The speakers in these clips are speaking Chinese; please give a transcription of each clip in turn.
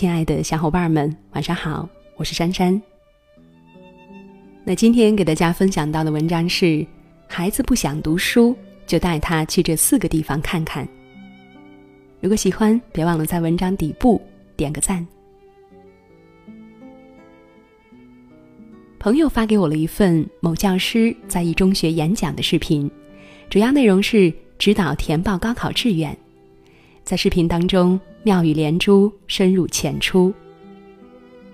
亲爱的小伙伴们，晚上好，我是珊珊。那今天给大家分享到的文章是：孩子不想读书，就带他去这四个地方看看。如果喜欢，别忘了在文章底部点个赞。朋友发给我了一份某教师在一中学演讲的视频，主要内容是指导填报高考志愿。在视频当中，妙语连珠，深入浅出，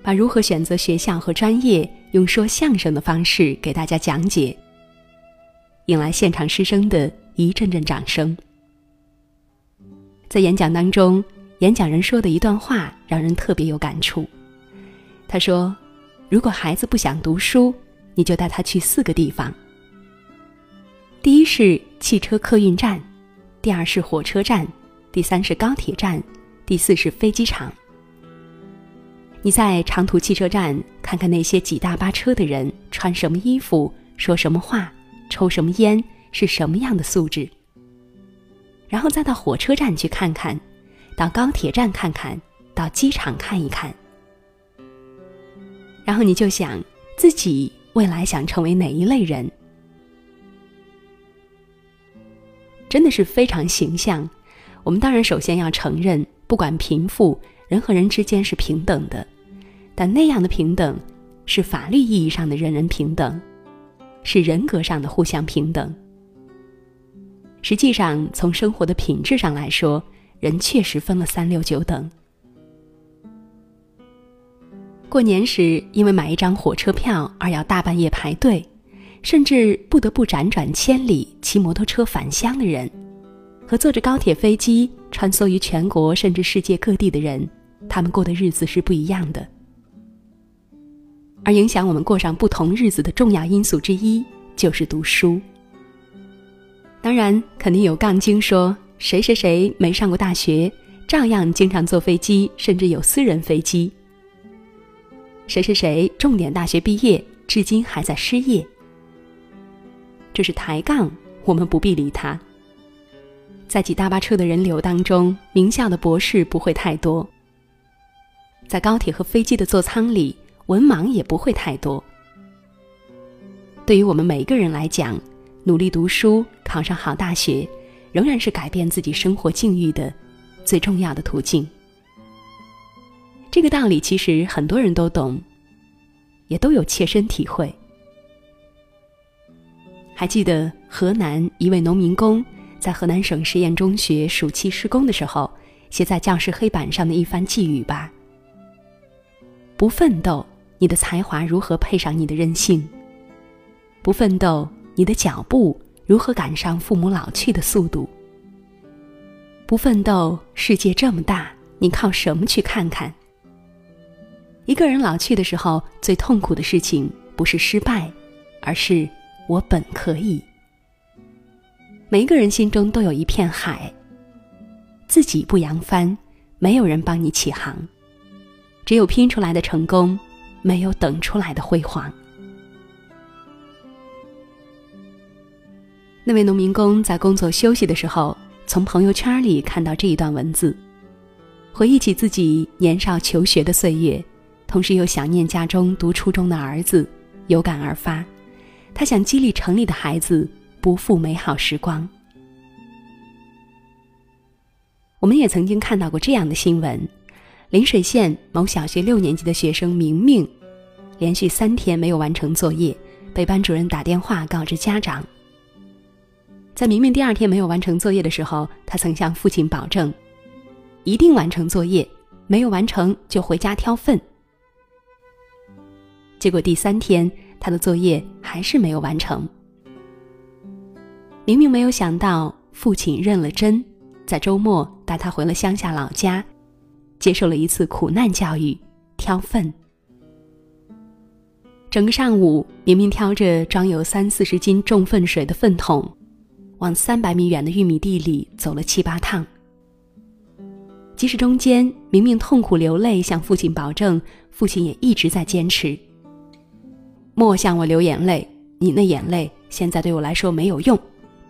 把如何选择学校和专业用说相声的方式给大家讲解，引来现场师生的一阵阵掌声。在演讲当中，演讲人说的一段话让人特别有感触。他说：“如果孩子不想读书，你就带他去四个地方。第一是汽车客运站，第二是火车站。”第三是高铁站，第四是飞机场。你在长途汽车站看看那些挤大巴车的人穿什么衣服、说什么话、抽什么烟，是什么样的素质。然后再到火车站去看看，到高铁站看看，到机场看一看。然后你就想自己未来想成为哪一类人，真的是非常形象。我们当然首先要承认，不管贫富，人和人之间是平等的，但那样的平等，是法律意义上的人人平等，是人格上的互相平等。实际上，从生活的品质上来说，人确实分了三六九等。过年时，因为买一张火车票而要大半夜排队，甚至不得不辗转千里骑摩托车返乡的人。和坐着高铁、飞机穿梭于全国甚至世界各地的人，他们过的日子是不一样的。而影响我们过上不同日子的重要因素之一，就是读书。当然，肯定有杠精说谁谁谁没上过大学，照样经常坐飞机，甚至有私人飞机。谁谁谁重点大学毕业，至今还在失业。这是抬杠，我们不必理他。在挤大巴车的人流当中，名校的博士不会太多；在高铁和飞机的座舱里，文盲也不会太多。对于我们每一个人来讲，努力读书，考上好大学，仍然是改变自己生活境遇的最重要的途径。这个道理其实很多人都懂，也都有切身体会。还记得河南一位农民工。在河南省实验中学暑期施工的时候，写在教室黑板上的一番寄语吧：不奋斗，你的才华如何配上你的任性？不奋斗，你的脚步如何赶上父母老去的速度？不奋斗，世界这么大，你靠什么去看看？一个人老去的时候，最痛苦的事情不是失败，而是我本可以。每一个人心中都有一片海，自己不扬帆，没有人帮你起航。只有拼出来的成功，没有等出来的辉煌。那位农民工在工作休息的时候，从朋友圈里看到这一段文字，回忆起自己年少求学的岁月，同时又想念家中读初中的儿子，有感而发。他想激励城里的孩子。不负美好时光。我们也曾经看到过这样的新闻：陵水县某小学六年级的学生明明，连续三天没有完成作业，被班主任打电话告知家长。在明明第二天没有完成作业的时候，他曾向父亲保证，一定完成作业，没有完成就回家挑粪。结果第三天，他的作业还是没有完成。明明没有想到，父亲认了真，在周末带他回了乡下老家，接受了一次苦难教育——挑粪。整个上午，明明挑着装有三四十斤重粪水的粪桶，往三百米远的玉米地里走了七八趟。即使中间明明痛苦流泪，向父亲保证，父亲也一直在坚持：“莫向我流眼泪，你那眼泪现在对我来说没有用。”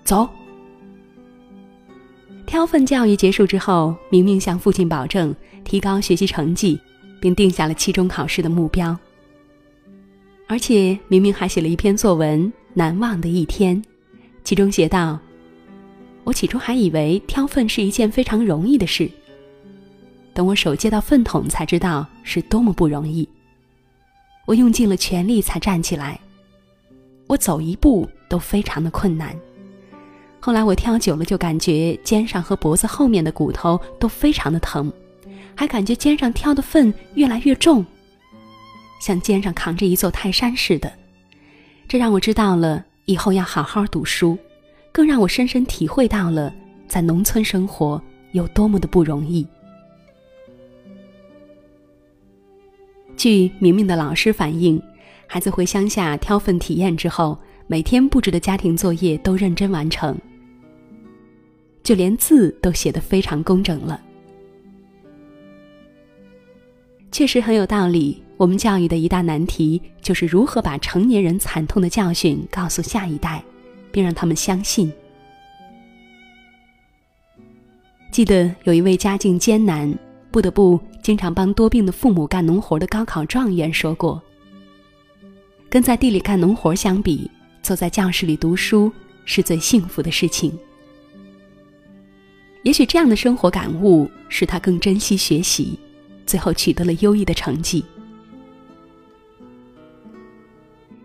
走。挑粪教育结束之后，明明向父亲保证提高学习成绩，并定下了期中考试的目标。而且明明还写了一篇作文《难忘的一天》，其中写道：“我起初还以为挑粪是一件非常容易的事，等我手接到粪桶，才知道是多么不容易。我用尽了全力才站起来，我走一步都非常的困难。”后来我挑久了，就感觉肩上和脖子后面的骨头都非常的疼，还感觉肩上挑的粪越来越重，像肩上扛着一座泰山似的。这让我知道了以后要好好读书，更让我深深体会到了在农村生活有多么的不容易。据明明的老师反映，孩子回乡下挑粪体验之后，每天布置的家庭作业都认真完成。就连字都写得非常工整了，确实很有道理。我们教育的一大难题就是如何把成年人惨痛的教训告诉下一代，并让他们相信。记得有一位家境艰难、不得不经常帮多病的父母干农活的高考状元说过：“跟在地里干农活相比，坐在教室里读书是最幸福的事情。”也许这样的生活感悟使他更珍惜学习，最后取得了优异的成绩。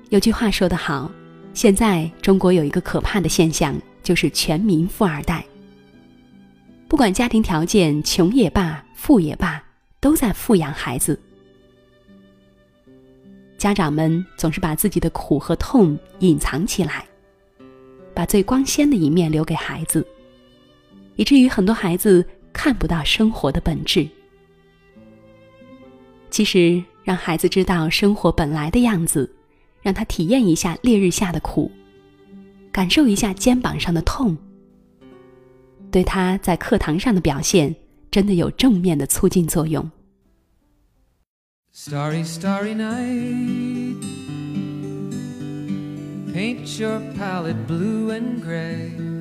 有句话说得好，现在中国有一个可怕的现象，就是全民富二代。不管家庭条件穷也罢，富也罢，都在富养孩子。家长们总是把自己的苦和痛隐藏起来，把最光鲜的一面留给孩子。以至于很多孩子看不到生活的本质。其实，让孩子知道生活本来的样子，让他体验一下烈日下的苦，感受一下肩膀上的痛，对他在课堂上的表现真的有正面的促进作用。Starry, starry night, paint your palette blue and gray.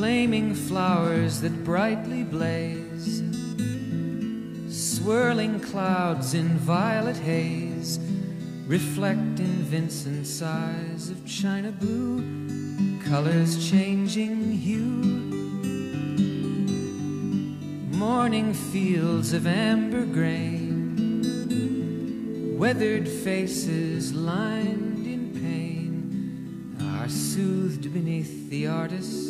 flaming flowers that brightly blaze, swirling clouds in violet haze, reflect in Vincent's eyes of china blue, colors changing hue. Morning fields of amber grain, weathered faces lined in pain, are soothed beneath the artist's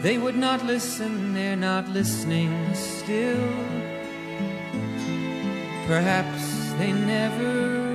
They would not listen, they're not listening still. Perhaps they never